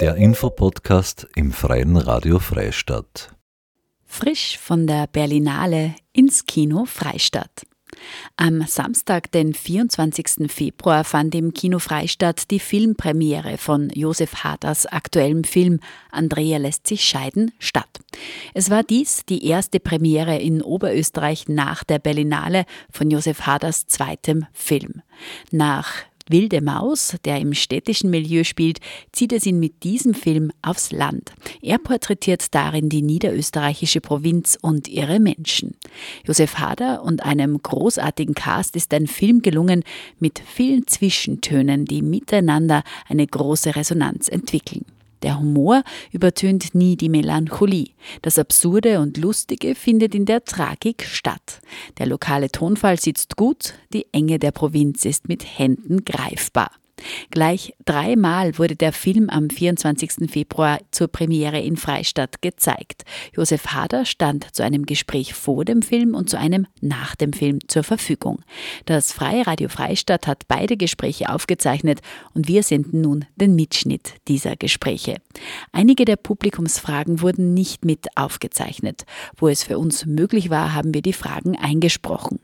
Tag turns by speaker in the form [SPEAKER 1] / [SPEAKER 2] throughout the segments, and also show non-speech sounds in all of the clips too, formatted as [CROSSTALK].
[SPEAKER 1] Der Infopodcast im Freien Radio Freistadt.
[SPEAKER 2] Frisch von der Berlinale ins Kino Freistadt. Am Samstag, den 24. Februar, fand im Kino Freistadt die Filmpremiere von Josef Haders aktuellem Film Andrea lässt sich scheiden statt. Es war dies die erste Premiere in Oberösterreich nach der Berlinale von Josef Haders zweitem Film. Nach Wilde Maus, der im städtischen Milieu spielt, zieht es ihn mit diesem Film aufs Land. Er porträtiert darin die niederösterreichische Provinz und ihre Menschen. Josef Hader und einem großartigen Cast ist ein Film gelungen mit vielen Zwischentönen, die miteinander eine große Resonanz entwickeln. Der Humor übertönt nie die Melancholie. Das Absurde und Lustige findet in der Tragik statt. Der lokale Tonfall sitzt gut, die Enge der Provinz ist mit Händen greifbar. Gleich dreimal wurde der Film am 24. Februar zur Premiere in Freistadt gezeigt. Josef Hader stand zu einem Gespräch vor dem Film und zu einem nach dem Film zur Verfügung. Das Freie Radio Freistadt hat beide Gespräche aufgezeichnet und wir senden nun den Mitschnitt dieser Gespräche. Einige der Publikumsfragen wurden nicht mit aufgezeichnet. Wo es für uns möglich war, haben wir die Fragen eingesprochen.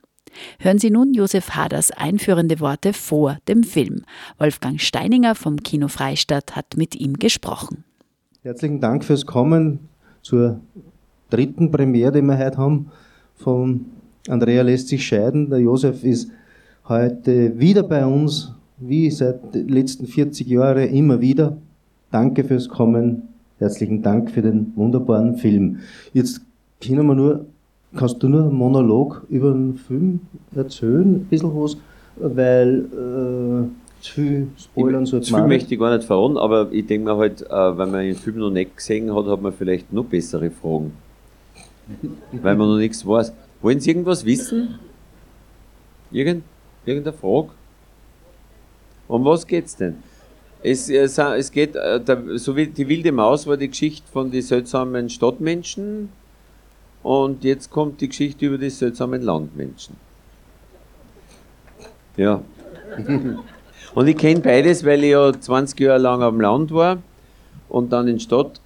[SPEAKER 2] Hören Sie nun Josef Haders einführende Worte vor dem Film. Wolfgang Steininger vom Kino Freistadt hat mit ihm gesprochen.
[SPEAKER 3] Herzlichen Dank fürs Kommen zur dritten Premiere, die wir heute haben, von Andrea lässt sich scheiden. Der Josef ist heute wieder bei uns, wie seit den letzten 40 Jahren immer wieder. Danke fürs Kommen. Herzlichen Dank für den wunderbaren Film. Jetzt können wir nur Kannst du nur einen Monolog über den Film erzählen, ein bisschen was, weil äh, zu viel Spoilern
[SPEAKER 4] sollte Zu viel möchte ich gar nicht verraten, aber ich denke mir halt, äh, wenn man den Film noch nicht gesehen hat, hat man vielleicht noch bessere Fragen. [LAUGHS] weil man noch nichts weiß. Wollen Sie irgendwas wissen? Irgend, irgendeine Frage? Um was geht's denn? Es, es, es geht, äh, so wie die wilde Maus war die Geschichte von den seltsamen Stadtmenschen, und jetzt kommt die Geschichte über die seltsamen Landmenschen. Ja. [LAUGHS] Und ich kenne beides, weil ich ja 20 Jahre lang am Land war und dann in Stadt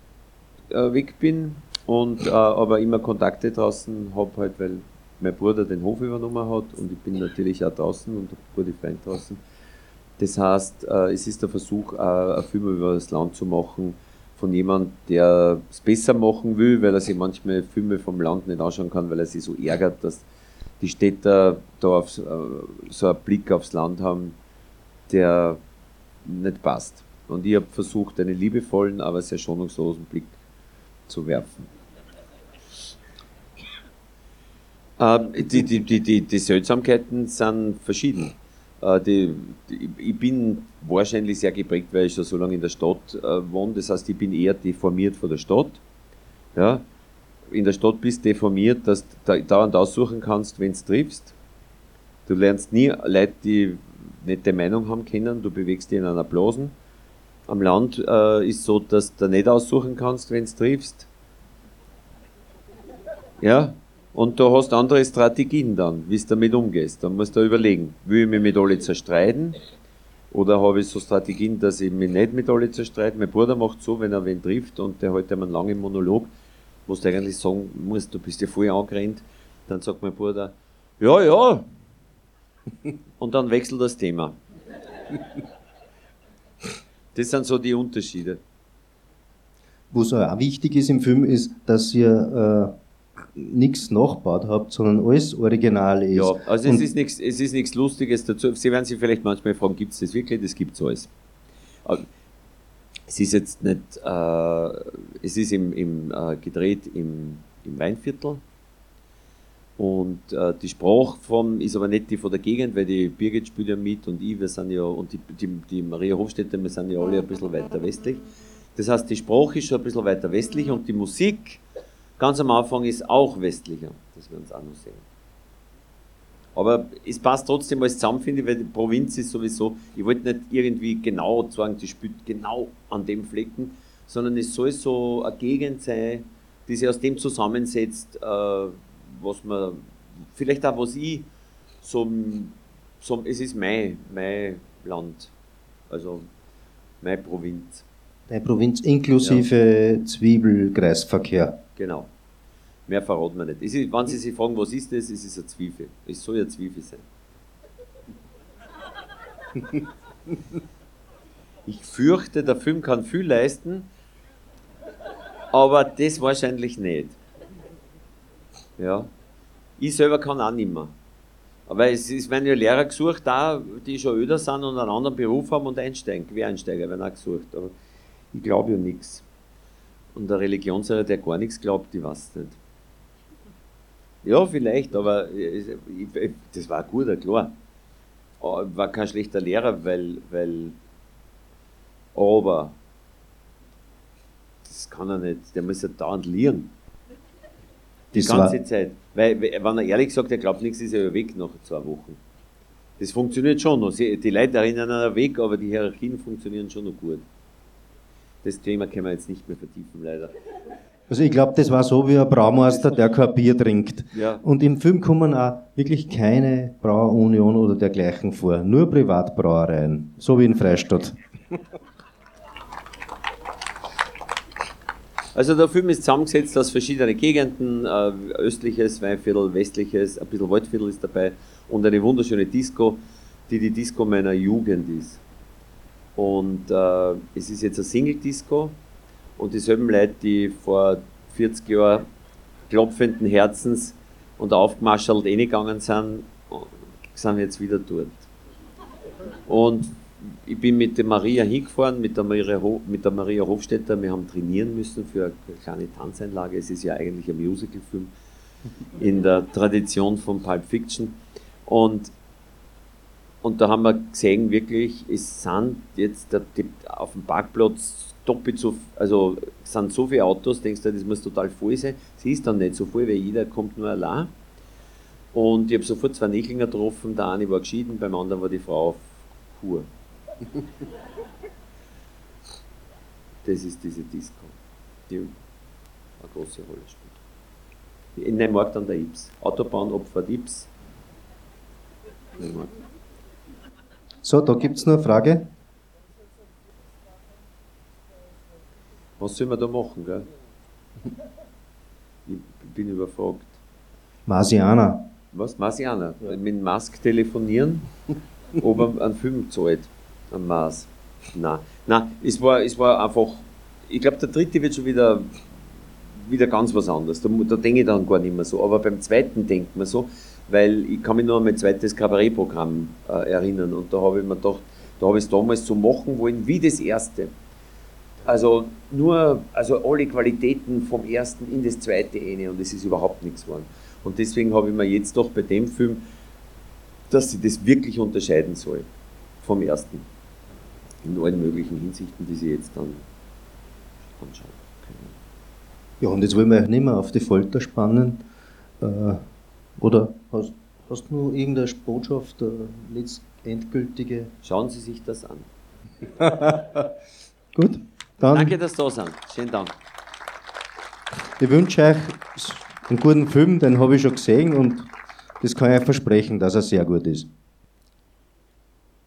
[SPEAKER 4] äh, weg bin und äh, aber immer Kontakte draußen habe, halt, weil mein Bruder den Hof übernommen hat und ich bin natürlich auch draußen und gute Freunde draußen. Das heißt, äh, es ist der Versuch, äh, einen Film über das Land zu machen, von jemand, der es besser machen will, weil er sich manchmal Filme vom Land nicht anschauen kann, weil er sich so ärgert, dass die Städter da auf, äh, so einen Blick aufs Land haben, der nicht passt. Und ich habe versucht, einen liebevollen, aber sehr schonungslosen Blick zu werfen. Ähm, die, die, die, die, die Seltsamkeiten sind verschieden. Äh, die, die, ich bin wahrscheinlich sehr geprägt, weil ich schon so lange in der Stadt äh, wohne. Das heißt, ich bin eher deformiert von der Stadt. Ja? In der Stadt bist du deformiert, dass du dauernd aussuchen kannst, wenn du triffst. Du lernst nie Leute, die nicht die Meinung haben kennen, du bewegst dich in einer Blasen. Am Land äh, ist so, dass du nicht aussuchen kannst, wenn du triffst. Ja, und da hast du andere Strategien dann, wie du damit umgehst. Dann musst du überlegen, will ich mich mit alle zerstreiten? Oder habe ich so Strategien, dass ich mich nicht mit alle zerstreite? Mein Bruder macht so, wenn er wen trifft und der hält einem einen langen Monolog, wo du eigentlich sagen musst, du bist ja voll angerannt, dann sagt mein Bruder, ja, ja. [LAUGHS] Und dann wechselt das Thema. Das sind so die Unterschiede.
[SPEAKER 3] Was auch wichtig ist im Film, ist, dass ihr äh, nichts nachgebaut habt, sondern alles original ist.
[SPEAKER 4] Ja, also es ist, nichts, es ist nichts Lustiges dazu. Sie werden sich vielleicht manchmal fragen, gibt es das wirklich? Das gibt es alles. Es ist jetzt nicht, äh, es ist im, im, äh, gedreht im, im Weinviertel und äh, die Sprachform ist aber nicht die von der Gegend, weil die Birgit spielt ja mit und ich, wir sind ja, und die, die, die Maria Hofstädter, wir sind ja alle ein bisschen weiter westlich. Das heißt, die Sprache ist schon ein bisschen weiter westlich und die Musik Ganz am Anfang ist auch westlicher, das wir uns auch noch sehen. Aber es passt trotzdem alles zusammen, finde ich, weil die Provinz ist sowieso, ich wollte nicht irgendwie genau sagen, die spielt genau an dem Flecken, sondern es soll so eine Gegend sein, die sich aus dem zusammensetzt, äh, was man, vielleicht auch was ich, so, so es ist mein, mein Land, also meine Provinz.
[SPEAKER 3] Deine Provinz inklusive ja. Zwiebelkreisverkehr.
[SPEAKER 4] Genau. Mehr verraten wir nicht. Ist, wenn Sie sich fragen, was ist das, ist es eine Zwiebel. Es soll ja Zwiebel sein. [LAUGHS] Ich fürchte, der Film kann viel leisten, aber das wahrscheinlich nicht. Ja. Ich selber kann auch nicht mehr. Aber es, es werden ja Lehrer gesucht, da, die schon öder sind und einen anderen Beruf haben und einsteigen, Quereinsteiger werden auch gesucht. Aber ich glaube ja nichts. Und der Religionslehrer, der gar nichts glaubt, ich weiß nicht. Ja, vielleicht, aber ich, ich, das war guter, klar. War kein schlechter Lehrer, weil, weil aber das kann er nicht, der muss ja dauernd lieren. Die das ganze Zeit. Weil, wenn er ehrlich sagt, er glaubt nichts, ist er ja weg nach zwei Wochen. Das funktioniert schon noch. Die Leute erinnern an weg, aber die Hierarchien funktionieren schon noch gut. Das Thema können wir jetzt nicht mehr vertiefen, leider.
[SPEAKER 3] Also ich glaube, das war so wie ein Braumeister, der kein Bier trinkt. Ja. Und im Film kommen auch wirklich keine Brauunion oder dergleichen vor. Nur Privatbrauereien. So wie in Freistadt.
[SPEAKER 4] Also der Film ist zusammengesetzt aus verschiedenen Gegenden, äh, östliches Weinviertel, westliches, ein bisschen Waldviertel ist dabei und eine wunderschöne Disco, die die Disco meiner Jugend ist. Und äh, es ist jetzt eine Single-Disco und dieselben Leute, die vor 40 Jahren klopfenden Herzens und aufgemarschelt eh gegangen sind, sind jetzt wieder dort. Und ich bin mit der Maria hingefahren, mit der Maria, mit der Maria Hofstetter. Wir haben trainieren müssen für eine kleine Tanzeinlage. Es ist ja eigentlich ein Musicalfilm in der Tradition von Pulp Fiction. Und, und da haben wir gesehen, wirklich, es sind jetzt auf dem Parkplatz doppelt so, also sind so viele Autos, denkst du, das muss total voll sein. Sie ist dann nicht so voll, weil jeder kommt nur allein. Und ich habe sofort zwei Nächlinger getroffen, der eine war geschieden, beim anderen war die Frau auf Kur. [LAUGHS] Das ist diese Disco, die eine große Rolle spielt. In dem Markt an der Ips. Autobahnopfer Ips.
[SPEAKER 3] So, da gibt es noch eine Frage.
[SPEAKER 4] Was soll man da machen, gell? Ich bin überfragt.
[SPEAKER 3] Marsianer.
[SPEAKER 4] Was? Marsianer? Ja. Mit Mask telefonieren, ob er einen Film zahlt am Mars. Nein, nein es, war, es war einfach, ich glaube, der dritte wird schon wieder, wieder ganz was anderes. Da, da denke ich dann gar nicht mehr so. Aber beim zweiten denkt man so, weil ich kann mich nur an mein zweites Kabarettprogramm äh, erinnern und da habe ich mir gedacht, da habe ich es damals so machen wollen wie das erste. Also nur, also alle Qualitäten vom ersten in das zweite eine und es ist überhaupt nichts geworden. Und deswegen habe ich mir jetzt doch bei dem Film, dass sie das wirklich unterscheiden soll vom ersten in allen möglichen Hinsichten, die Sie jetzt dann anschauen können.
[SPEAKER 3] Ja, und jetzt wollen wir nicht mehr auf die Folter spannen. Äh, oder hast, hast du noch irgendeine Botschaft, eine endgültige?
[SPEAKER 4] Schauen Sie sich das an. [LAUGHS]
[SPEAKER 3] Gut,
[SPEAKER 4] dann. Danke, dass Sie da sind. Schönen Dank.
[SPEAKER 3] Ich wünsche euch einen guten Film, den habe ich schon gesehen und das kann ich euch versprechen, dass er sehr gut ist.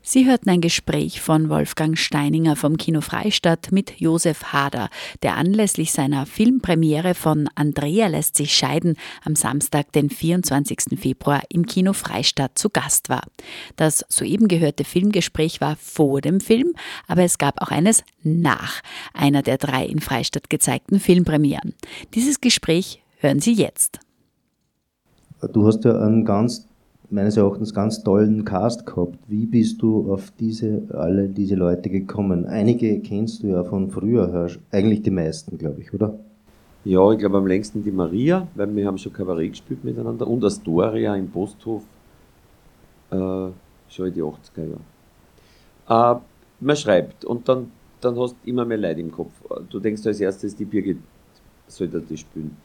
[SPEAKER 2] Sie hörten ein Gespräch von Wolfgang Steininger vom Kino Freistadt mit Josef Hader, der anlässlich seiner Filmpremiere von Andrea lässt sich scheiden am Samstag, den 24. Februar im Kino Freistadt zu Gast war. Das soeben gehörte Filmgespräch war vor dem Film, aber es gab auch eines nach einer der drei in Freistadt gezeigten Filmpremieren. Dieses Gespräch hören Sie jetzt.
[SPEAKER 3] Du hast ja einen ganz meines Erachtens ganz tollen Cast gehabt. Wie bist du auf diese, alle diese Leute gekommen? Einige kennst du ja von früher, eigentlich die meisten, glaube ich, oder?
[SPEAKER 4] Ja, ich glaube am längsten die Maria, weil wir haben schon Kabarett gespielt miteinander und Astoria im Posthof, äh, schon in die 80er Jahre. Äh, man schreibt und dann, dann hast du immer mehr Leid im Kopf. Du denkst als erstes, die Birgit soll das spielen.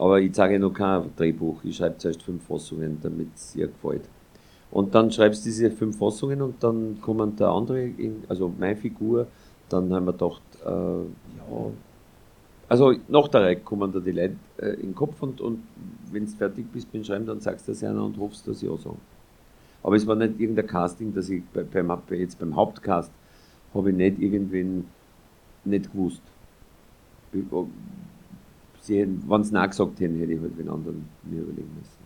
[SPEAKER 4] Aber ich sage noch kein Drehbuch, ich schreibe zuerst fünf Fassungen, damit es ihr gefällt. Und dann schreibst du diese fünf Fassungen und dann kommen der andere, in, also meine Figur, dann haben wir gedacht, äh, ja, also nach der Reihe kommen da die Leute äh, in den Kopf und, und wenn du fertig bist beim Schreiben, dann sagst du das einer und hoffst, dass sie auch sagen. Aber es war nicht irgendein Casting, dass ich bei, beim, jetzt beim Hauptcast habe ich nicht irgendwen nicht gewusst. Wenn sie es Nein gesagt hätten, hätte ich halt den anderen mir überlegen müssen.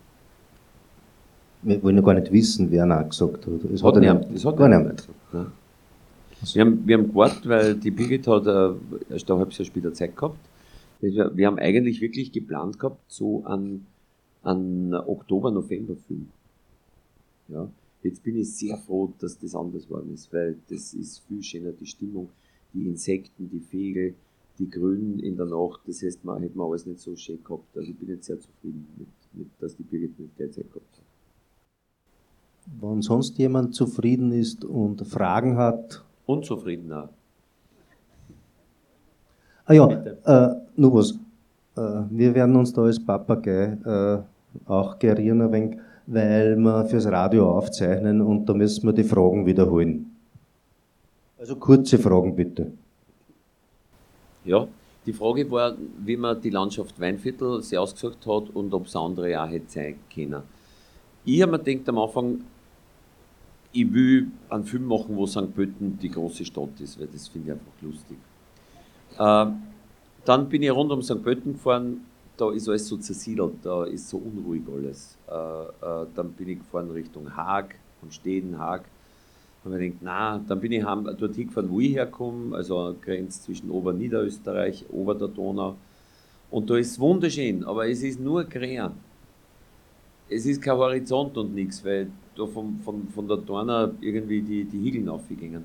[SPEAKER 3] Wir wollen ja gar nicht wissen, wer Nein gesagt hat.
[SPEAKER 4] Es hat, hat niemand, das hat gar niemand. Ne? Wir haben, wir haben gewartet, weil die Birgit hat äh, erst ein halbes Jahr später Zeit gehabt. Wir haben eigentlich wirklich geplant gehabt, so an, an Oktober, November Film. Ja. Jetzt bin ich sehr froh, dass das anders geworden ist, weil das ist viel schöner, die Stimmung, die Insekten, die Vögel, die Grünen in der Nacht, das heißt, man hätte man alles nicht so schön gehabt. Also ich bin jetzt sehr zufrieden mit, mit dass die Birgit nicht der Zeit gehabt hat.
[SPEAKER 3] Wenn sonst jemand zufrieden ist und Fragen hat.
[SPEAKER 4] Unzufriedener.
[SPEAKER 3] Ah ja, äh, nur was. Äh, wir werden uns da als Papagei äh, auch gerieren ein wenig weil wir fürs Radio aufzeichnen und da müssen wir die Fragen wiederholen. Also kurze Fragen bitte.
[SPEAKER 4] Ja, die Frage war, wie man die Landschaft Weinviertel sehr ausgesucht hat und ob es andere auch hätte sein können. Ich habe mir gedacht am Anfang, ich will einen Film machen, wo St. Pölten die große Stadt ist, weil das finde ich einfach lustig. Äh, dann bin ich rund um St. Pölten gefahren da ist alles so zersiedelt, da ist so unruhig alles. Äh, äh, dann bin ich gefahren Richtung Haag, von Steden, Haag. Und ich gedacht, na, dann bin ich dort hingefahren, wo ich herkomme, also Grenze zwischen Oberniederösterreich, Ober der Donau. Und da ist es wunderschön, aber es ist nur grün. Es ist kein Horizont und nichts, weil da von, von, von der Donau irgendwie die, die Hügel aufgegangen.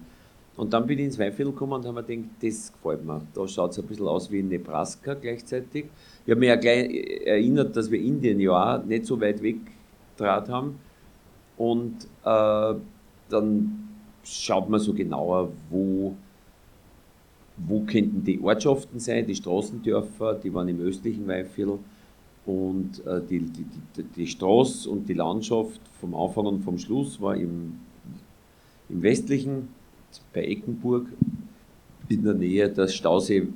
[SPEAKER 4] Und dann bin ich ins Weinviertel gekommen und habe mir gedacht, das gefällt mir. Da schaut es ein bisschen aus wie in Nebraska gleichzeitig. Ich habe mich ja gleich erinnert, dass wir Indien ja auch nicht so weit weg draht haben. Und äh, dann schaut man so genauer, wo, wo könnten die Ortschaften sein, die Straßendörfer, die waren im östlichen Weinviertel. Und äh, die, die, die, die Straße und die Landschaft vom Anfang und vom Schluss war im, im westlichen bei Eckenburg in der Nähe, das Stausee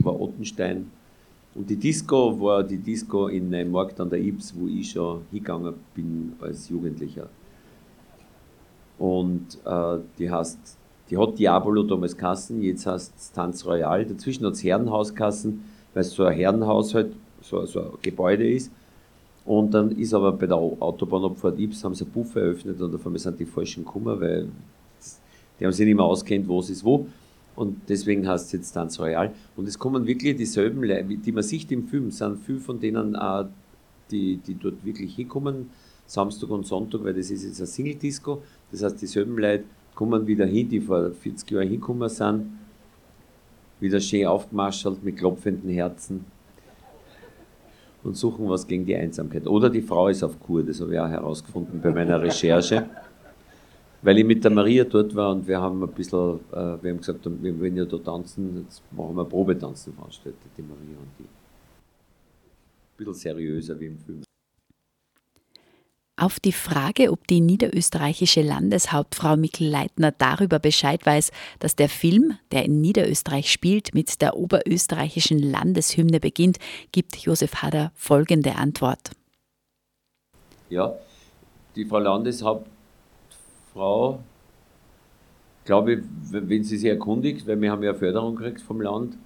[SPEAKER 4] war Ottenstein. Und die Disco war die Disco in Neumarkt an der Ips, wo ich schon hingegangen bin als Jugendlicher. Und äh, die heißt, die hat Diabolo damals Kassen, jetzt heißt es Tanz Royal. Dazwischen hat es Herrenhauskassen, weil es so ein Herrenhaus halt, so, so ein Gebäude ist. Und dann ist aber bei der Autobahnabfahrt Ips haben sie einen eröffnet und auf einmal sind die falschen gekommen, weil die haben sich nicht mehr auskennt, was ist wo. Und deswegen heißt es jetzt Tanz Royal. Und es kommen wirklich dieselben Leute, die man sieht im Film, sind viele von denen, äh, die, die dort wirklich hinkommen, Samstag und Sonntag, weil das ist jetzt ein Single-Disco. Das heißt, dieselben Leute kommen wieder hin, die vor 40 Jahren hingekommen sind, wieder schön aufgemarschelt mit klopfenden Herzen und suchen was gegen die Einsamkeit. Oder die Frau ist auf Kur, das habe ich auch herausgefunden bei meiner Recherche weil ich mit der Maria dort war und wir haben ein bisschen, äh, wir haben gesagt, wir wollen ja da tanzen, jetzt machen wir Probetanzen veranstaltet, die Maria und die. Ein bisschen seriöser wie im Film.
[SPEAKER 2] Auf die Frage, ob die niederösterreichische Landeshauptfrau Mikl Leitner darüber Bescheid weiß, dass der Film, der in Niederösterreich spielt, mit der oberösterreichischen Landeshymne beginnt, gibt Josef Hader folgende Antwort.
[SPEAKER 4] Ja, die Frau Landeshaupt Frau, glaube ich, wenn sie sich erkundigt, weil wir haben ja Förderung gekriegt vom Land,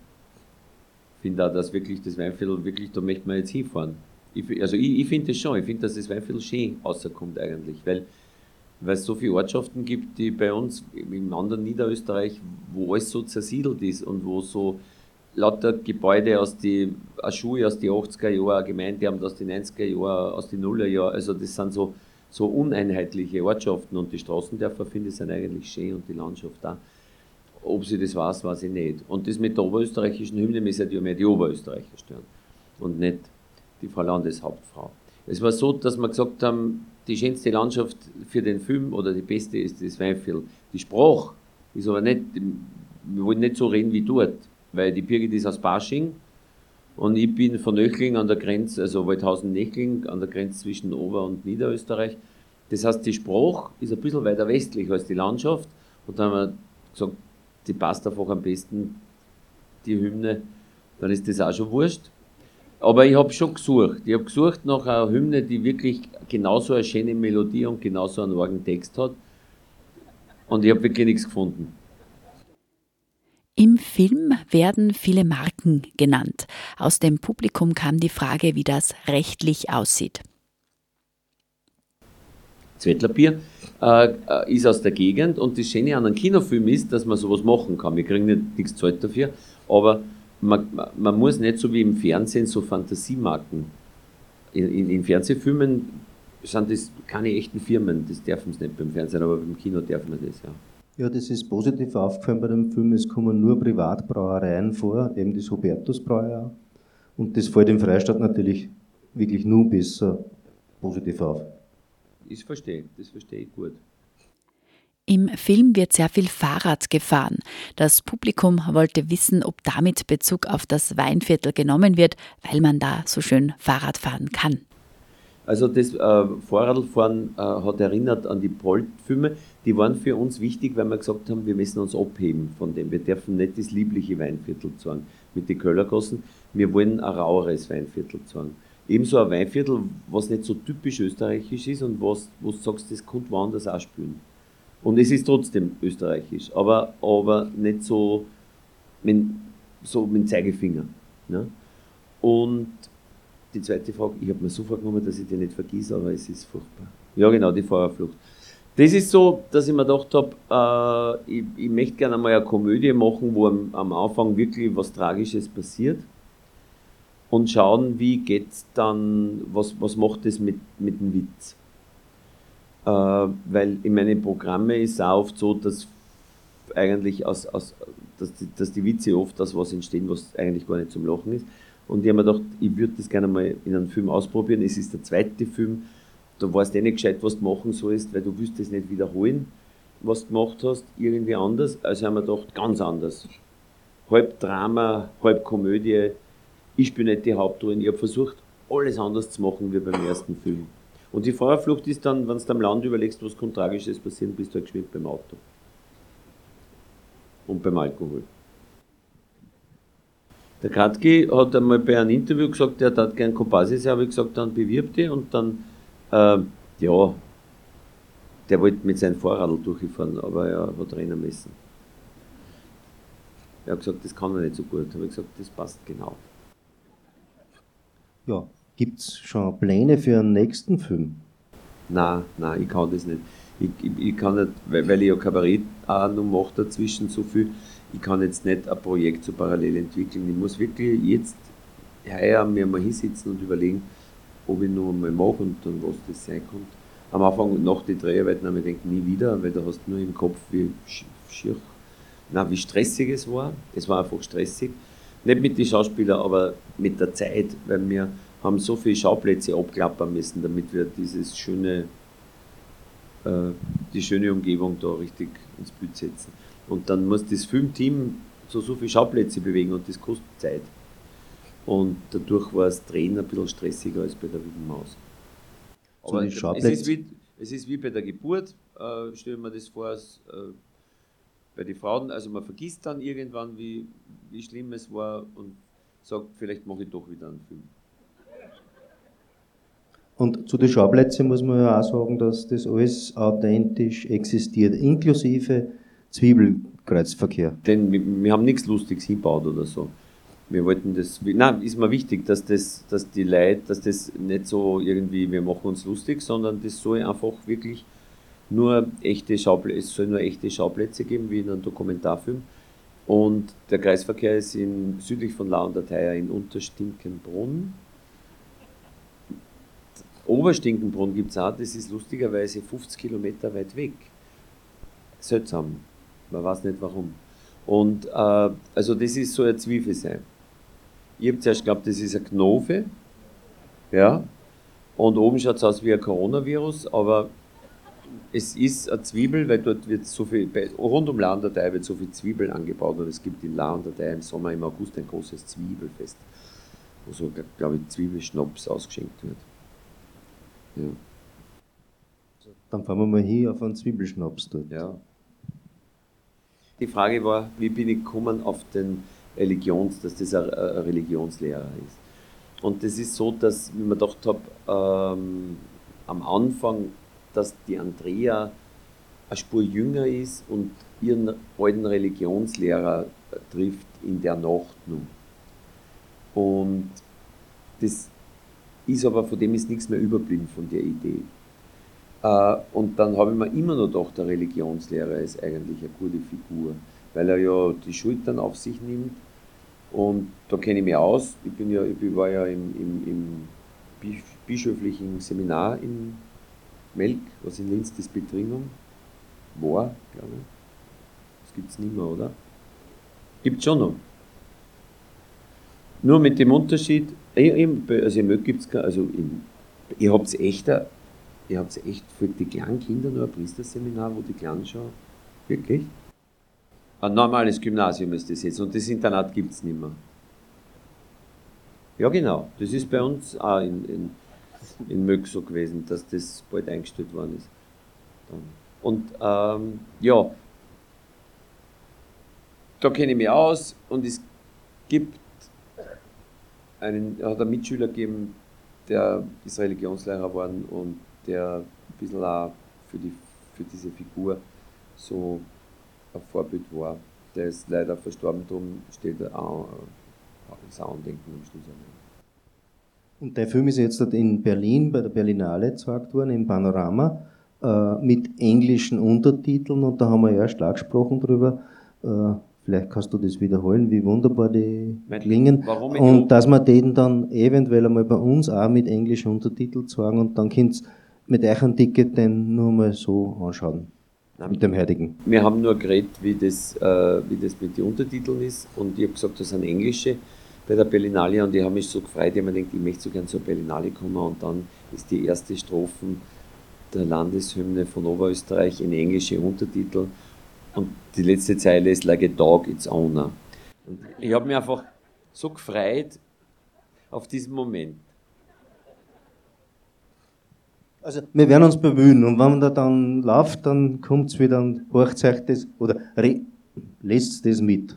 [SPEAKER 4] finde auch, dass wirklich das Weinviertel wirklich, da möchte man jetzt hinfahren. Ich, also ich, ich finde das schon, ich finde, dass das Weinviertel schön rauskommt eigentlich, weil, weil es so viele Ortschaften gibt, die bei uns im anderen Niederösterreich, wo alles so zersiedelt ist und wo so lauter Gebäude aus die eine Schule aus den 80er Jahren, Gemeinde haben aus den 90er Jahren, aus den Nuller Jahren, also das sind so so uneinheitliche Ortschaften und die Straßendörfer finde ich sind eigentlich schön und die Landschaft da. Ob sie das weiß, weiß ich nicht. Und das mit der oberösterreichischen Hymne müssen ja mehr die Oberösterreicher stören und nicht die Frau Landeshauptfrau. Es war so, dass wir gesagt haben, die schönste Landschaft für den Film oder die beste ist das Weinviertel. Die Sprache ist aber nicht, wir wollen nicht so reden wie dort, weil die Birgit ist aus Basching und ich bin von Öchling an der Grenze, also Waldhausen-Nechling, an der Grenze zwischen Ober- und Niederösterreich. Das heißt, die Sprache ist ein bisschen weiter westlich als die Landschaft. Und dann haben wir gesagt, die passt einfach am besten, die Hymne, dann ist das auch schon wurscht. Aber ich habe schon gesucht. Ich habe gesucht nach einer Hymne, die wirklich genauso eine schöne Melodie und genauso einen argen Text hat. Und ich habe wirklich nichts gefunden.
[SPEAKER 2] Im Film werden viele Marken genannt. Aus dem Publikum kam die Frage, wie das rechtlich aussieht.
[SPEAKER 4] Zwettlerbier äh, ist aus der Gegend und das Schöne an einem Kinofilm ist, dass man sowas machen kann. Wir kriegen nicht nichts Zeit dafür, aber man, man muss nicht so wie im Fernsehen so Fantasiemarken. In, in, in Fernsehfilmen sind das keine echten Firmen, das dürfen sie nicht beim Fernsehen, aber beim Kino dürfen wir das, ja.
[SPEAKER 3] Ja, das ist positiv aufgefallen bei dem Film. Es kommen nur Privatbrauereien vor, eben das Hubertusbrauer. Und das fällt im Freistaat natürlich wirklich nur besser positiv auf.
[SPEAKER 4] Ich verstehe, das verstehe ich gut.
[SPEAKER 2] Im Film wird sehr viel Fahrrad gefahren. Das Publikum wollte wissen, ob damit Bezug auf das Weinviertel genommen wird, weil man da so schön Fahrrad fahren kann.
[SPEAKER 4] Also das äh, Fahrradfahren äh, hat erinnert an die Polt-Filme. Die waren für uns wichtig, weil wir gesagt haben, wir müssen uns abheben von dem. Wir dürfen nicht das liebliche Weinviertel zeigen mit den Köllergassen. Wir wollen ein raueres Weinviertel zeigen. Ebenso ein Weinviertel, was nicht so typisch österreichisch ist und was, wo du sagst, das könnte woanders auch spielen. Und es ist trotzdem österreichisch, aber, aber nicht so mit, so mit dem Zeigefinger. Ne? Und die zweite Frage, ich habe mir so vorgenommen, dass ich die nicht vergieße, aber es ist furchtbar. Ja, genau, die Feuerflucht. Das ist so, dass ich mir gedacht habe, äh, ich, ich, möchte gerne einmal eine Komödie machen, wo am, am, Anfang wirklich was Tragisches passiert und schauen, wie geht es dann, was, was macht es mit, mit dem Witz. Äh, weil in meinen Programmen ist es auch oft so, dass eigentlich aus, aus dass, die, dass die Witze oft das was entstehen, was eigentlich gar nicht zum Lachen ist. Und ich habe mir gedacht, ich würde das gerne mal in einem Film ausprobieren. Es ist der zweite Film, da weißt du eh nicht gescheit, was du machen sollst, weil du willst das nicht wiederholen, was du gemacht hast, irgendwie anders. Also haben wir gedacht, ganz anders. Halb Drama, halb Komödie. Ich bin nicht die Hauptrolle. Ich habe versucht, alles anders zu machen wie beim ersten Film. Und die Feuerflucht ist dann, wenn du am Land überlegst, was kann Tragisches passieren, bist du halt geschwind beim Auto. Und beim Alkohol. Der Katki hat einmal bei einem Interview gesagt, er hat gern Kompasis, habe ich gesagt, dann bewirb die und dann, äh, ja, der wollte mit seinem Fahrrad durchfahren, aber er hat rennen müssen. Er hat gesagt, das kann er nicht so gut. Habe ich gesagt, das passt genau.
[SPEAKER 3] Ja, gibt es schon Pläne für einen nächsten Film?
[SPEAKER 4] Nein, nein, ich kann das nicht. Ich, ich, ich kann nicht, weil, weil ich ja Kabarett auch noch mache dazwischen so viel ich kann jetzt nicht ein Projekt so parallel entwickeln. Ich muss wirklich jetzt heuer mir mal hinsitzen und überlegen, ob ich noch einmal mache und dann was das sein kann. Am Anfang nach den Dreharbeiten habe ich gedacht, nie wieder, weil du hast nur im Kopf, wie schier, na, wie stressig es war. Es war einfach stressig. Nicht mit den Schauspielern, aber mit der Zeit, weil wir haben so viele Schauplätze abklappern müssen, damit wir dieses schöne, äh, die schöne Umgebung da richtig ins Bild setzen. Und dann muss das Filmteam so, so viele Schauplätze bewegen und das kostet Zeit. Und dadurch war das Drehen ein bisschen stressiger als bei der Wilden Maus. Aber es, ist wie, es ist wie bei der Geburt, äh, stellen wir das vor, als, äh, bei den Frauen, also man vergisst dann irgendwann, wie, wie schlimm es war und sagt, vielleicht mache ich doch wieder einen Film.
[SPEAKER 3] Und zu den Schauplätzen muss man ja auch sagen, dass das alles authentisch existiert, inklusive Zwiebelkreuzverkehr.
[SPEAKER 4] Denn wir, wir haben nichts Lustiges hinbaut oder so. Wir wollten das, nein, ist mir wichtig, dass das, dass die Leute, dass das nicht so irgendwie, wir machen uns lustig, sondern das soll einfach wirklich nur echte Schauplätze, es soll nur echte Schauplätze geben, wie in einem Dokumentarfilm. Und der Kreisverkehr ist in, südlich von La und Theier in Unterstinkenbrunn. Oberstinkenbrunn gibt es auch, das ist lustigerweise 50 Kilometer weit weg. Seltsam. Man weiß nicht warum. Und äh, also das ist so ein Zwiebelsei. Ich habe zuerst geglaubt, das ist ein Knove. Ja. Und oben schaut es aus wie ein Coronavirus, aber es ist eine Zwiebel, weil dort wird so viel, bei, rund um La und der wird so viel Zwiebel angebaut und es gibt in La und im Sommer, im August ein großes Zwiebelfest, wo so, glaube ich, Zwiebelschnaps ausgeschenkt wird.
[SPEAKER 3] Ja. Dann fahren wir mal hier auf einen Zwiebelschnaps dort.
[SPEAKER 4] Ja. Die Frage war, wie bin ich gekommen auf den Religions, dass das ein, ein Religionslehrer ist. Und das ist so, dass ich mir gedacht habe, ähm, am Anfang, dass die Andrea eine Spur jünger ist und ihren alten Religionslehrer trifft in der Nacht nur. Und das ist aber, von dem ist nichts mehr überblieben von der Idee. Äh, und dann habe ich mir immer noch gedacht, der Religionslehrer ist eigentlich eine gute Figur, weil er ja die Schultern auf sich nimmt. Und da kenne ich mich aus. Ich, bin ja, ich war ja im, im, im bischöflichen Seminar in Melk, was in Linz das Betringung war, glaube ich. Das gibt es nicht mehr, oder? Gibt es schon noch. Nur mit dem Unterschied, also Melk gibt es also in, ihr habt echt ihr habt echt für die kleinen Kinder nur ein Priesterseminar, wo die Kleinen schon, wirklich? Ein normales Gymnasium ist das jetzt und das Internat gibt es nicht mehr. Ja, genau. Das ist bei uns auch in, in, in Möck so gewesen, dass das bald eingestellt worden ist. Und ähm, ja, da kenne ich mich aus und es gibt einen, hat einen Mitschüler gegeben, der ist Religionslehrer geworden und der ein bisschen auch für, die, für diese Figur so ein Vorbild war. Der ist leider verstorben, darum steht er auch das Andenken am Schluss.
[SPEAKER 3] Und der Film ist jetzt in Berlin bei der Berlinale gezeigt worden, im Panorama, äh, mit englischen Untertiteln und da haben wir erst auch gesprochen drüber. Vielleicht kannst du das wiederholen, wie wunderbar die mein, klingen. und dass wir den dann eventuell einmal bei uns auch mit englischen Untertiteln zeigen und dann könnt mit euch ein Ticket den nur mal so anschauen. Nein, mit dem heutigen.
[SPEAKER 4] Wir haben nur geredet, wie das, äh, wie das mit den Untertiteln ist und ich habe gesagt, das sind englische bei der Berlinale und die haben mich so gefreut, ich habe mir gedacht, ich möchte so gerne zur Berlinale kommen und dann ist die erste Strophe der Landeshymne von Oberösterreich in englische Untertitel und die letzte Zeile ist Like a dog, its owner. Und ich habe mich einfach so gefreut auf diesen Moment.
[SPEAKER 3] Also wir werden uns bemühen und wenn man dann läuft, dann kommt es wieder und horcht sich das oder lässt das mit.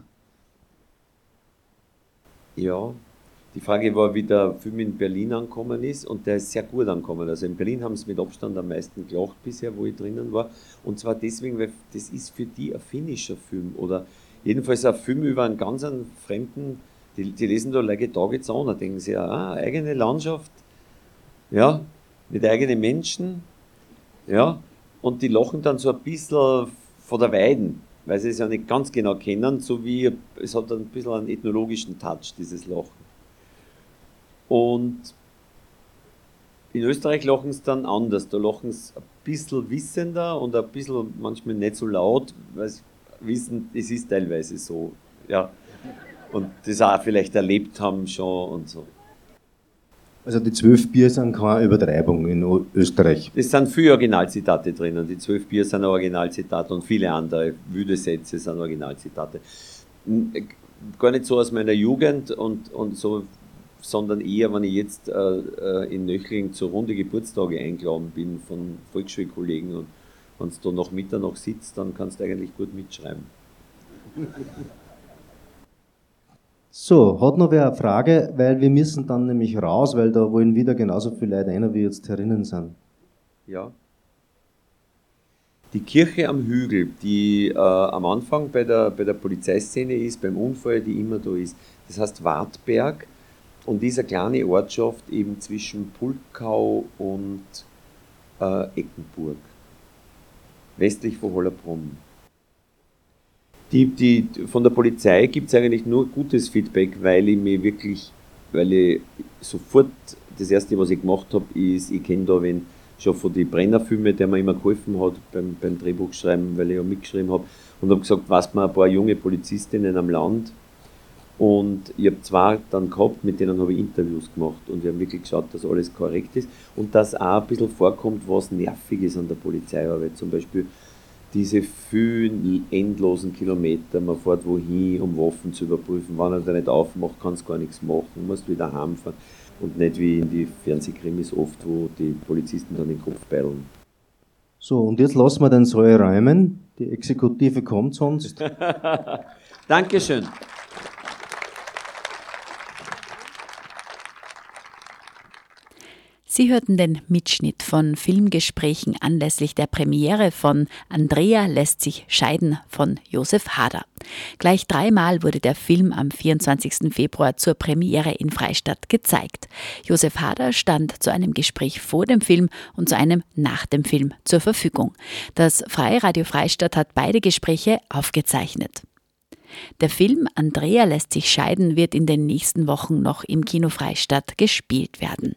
[SPEAKER 4] Ja, die Frage war, wie der Film in Berlin angekommen ist und der ist sehr gut angekommen. Also in Berlin haben sie mit Abstand am meisten gelacht bisher, wo ich drinnen war. Und zwar deswegen, weil das ist für die ein finnischer Film oder jedenfalls ein Film über einen ganz einen fremden, die, die lesen da Like a Dog It's On, da denken sie, ah, eigene Landschaft, ja, mit eigenen Menschen, ja, und die lachen dann so ein bisschen von der Weiden, weil sie es ja nicht ganz genau kennen, so wie es hat ein bisschen einen ethnologischen Touch, dieses Lachen. Und in Österreich lachen sie dann anders, da lachen sie ein bisschen wissender und ein bisschen manchmal nicht so laut, weil sie wissen, es ist teilweise so, ja. Und das auch vielleicht erlebt haben schon und so.
[SPEAKER 3] Also die zwölf Bier sind keine Übertreibung in Österreich.
[SPEAKER 4] Es sind viele Originalzitate drinnen. Die zwölf Bier sind Originalzitate und viele andere wüde Sätze sind Originalzitate. Gar nicht so aus meiner Jugend und, und so, sondern eher, wenn ich jetzt äh, äh in Nöchling zur Runde Geburtstage eingeladen bin von Volksschulkollegen und wenn du da nach Mitternacht sitzt, dann kannst du eigentlich gut mitschreiben.
[SPEAKER 3] So, hat noch wer eine Frage, weil wir müssen dann nämlich raus, weil da wollen wieder genauso viele Leute rein, wie jetzt herinnen sind.
[SPEAKER 4] Ja. Die Kirche am Hügel, die äh, am Anfang bei der, bei der Polizeiszene ist, beim Unfall, die immer da ist, das heißt Wartberg und diese kleine Ortschaft eben zwischen Pulkau und äh, Eckenburg, westlich von Hollerbrunn. Die, die, von der Polizei gibt es eigentlich nur gutes Feedback, weil ich mir wirklich, weil ich sofort, das erste, was ich gemacht habe, ist, ich kenne da wen schon von den Brennerfilmen, der mir immer geholfen hat beim, beim Drehbuchschreiben, weil ich ja mitgeschrieben habe und habe gesagt, was mir ein paar junge Polizistinnen am Land und ich habe zwei dann gehabt, mit denen habe ich Interviews gemacht und wir haben wirklich geschaut, dass alles korrekt ist und dass auch ein bisschen vorkommt, was nervig ist an der Polizeiarbeit. Zum Beispiel diese vielen endlosen Kilometer, man fährt wohin, um Waffen zu überprüfen. Wenn er da nicht aufmacht, kannst du gar nichts machen, musst wieder heimfahren. Und nicht wie in die Fernsehkrimis oft, wo die Polizisten dann den Kopf beilen.
[SPEAKER 3] So, und jetzt lassen wir den Saal räumen. Die Exekutive kommt sonst. [LAUGHS] [LAUGHS]
[SPEAKER 4] Dankeschön.
[SPEAKER 2] Sie hörten den Mitschnitt von Filmgesprächen anlässlich der Premiere von Andrea lässt sich scheiden von Josef Hader. Gleich dreimal wurde der Film am 24. Februar zur Premiere in Freistadt gezeigt. Josef Hader stand zu einem Gespräch vor dem Film und zu einem nach dem Film zur Verfügung. Das Freiradio Freistadt hat beide Gespräche aufgezeichnet. Der Film Andrea lässt sich scheiden wird in den nächsten Wochen noch im Kino Freistadt gespielt werden.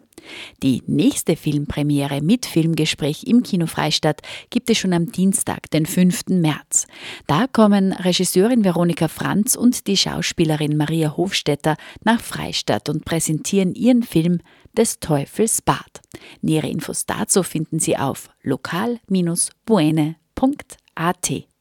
[SPEAKER 2] Die nächste Filmpremiere mit Filmgespräch im Kino Freistadt gibt es schon am Dienstag, den 5. März. Da kommen Regisseurin Veronika Franz und die Schauspielerin Maria Hofstetter nach Freistadt und präsentieren ihren Film Des Teufels Bad. Nähere Infos dazu finden Sie auf lokal-buene.at.